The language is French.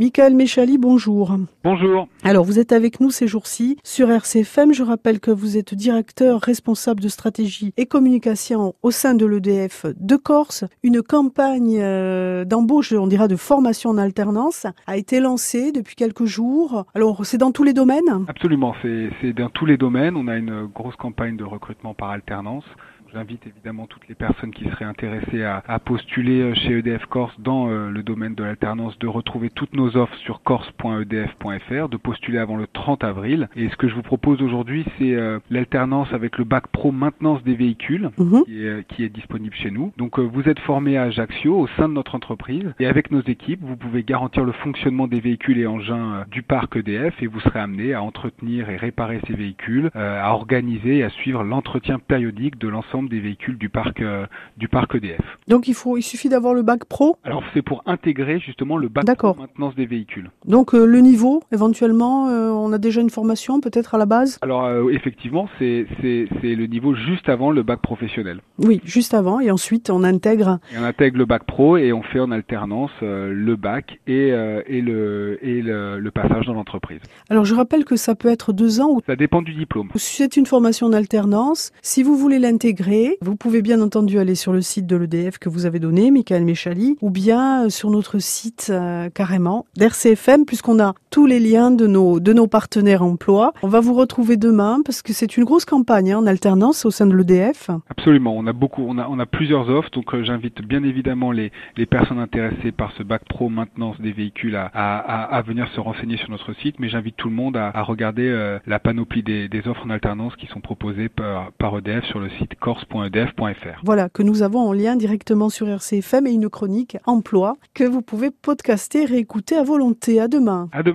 Michael Méchali, bonjour. Bonjour. Alors, vous êtes avec nous ces jours-ci sur RCFM. Je rappelle que vous êtes directeur responsable de stratégie et communication au sein de l'EDF de Corse. Une campagne euh, d'embauche, on dira de formation en alternance, a été lancée depuis quelques jours. Alors, c'est dans tous les domaines? Absolument, c'est dans tous les domaines. On a une grosse campagne de recrutement par alternance. J'invite évidemment toutes les personnes qui seraient intéressées à, postuler euh, chez EDF Corse dans euh, le domaine de l'alternance, de retrouver toutes nos offres sur corse.edf.fr, de postuler avant le 30 avril. Et ce que je vous propose aujourd'hui, c'est euh, l'alternance avec le bac pro maintenance des véhicules Mhm. qui, est, qui est disponible chez nous. Donc vous êtes formé à Ajaccio au sein de notre entreprise et avec nos équipes, vous pouvez garantir le fonctionnement des véhicules et engins du parc EDF et vous serez amené à entretenir et réparer ces véhicules, à organiser et à suivre l'entretien périodique de l'ensemble des véhicules du parc euh, du parc EDF. Donc, il faut, il suffit d'avoir le bac pro? Alors c'est pour intégrer justement le bac pro maintenance des véhicules. Donc, euh, le niveau, éventuellement, euh, on a déjà une formation peut-être à la base Alors euh, effectivement, c'est c'est c'est le niveau juste avant le bac professionnel. Oui, juste avant. Et ensuite, on intègre. Et on intègre le bac pro et on fait en alternance euh, le bac et euh, et le et le, le passage dans l'entreprise. Alors, je rappelle que ça peut être deux ans ou Ça dépend du diplôme. C'est une formation en alternance. Si vous voulez l'intégrer, vous pouvez bien entendu aller sur le site de l'EDF que vous avez donné, Michael Méchali, ou bien sur notre site carrément d'RCFM, puisqu'on a tous les liens de nos, de nos partenaires emploi. On va vous retrouver demain parce que c'est une grosse campagne hein, en alternance au sein de l'EDF. Absolument, on a beaucoup, on a, on a plusieurs offres, donc euh, j'invite bien évidemment les, les personnes intéressées par ce bac pro maintenance des véhicules à, à, à, à venir se renseigner sur notre site, mais j'invite tout le monde à, à regarder euh, la panoplie des, des offres en alternance qui sont proposées par, par EDF sur le site corse.edf.fr. Voilà, que nous avons en lien directement sur RCFM et une chronique emploi que vous pouvez podcaster et réécouter à volonté. À demain. À demain.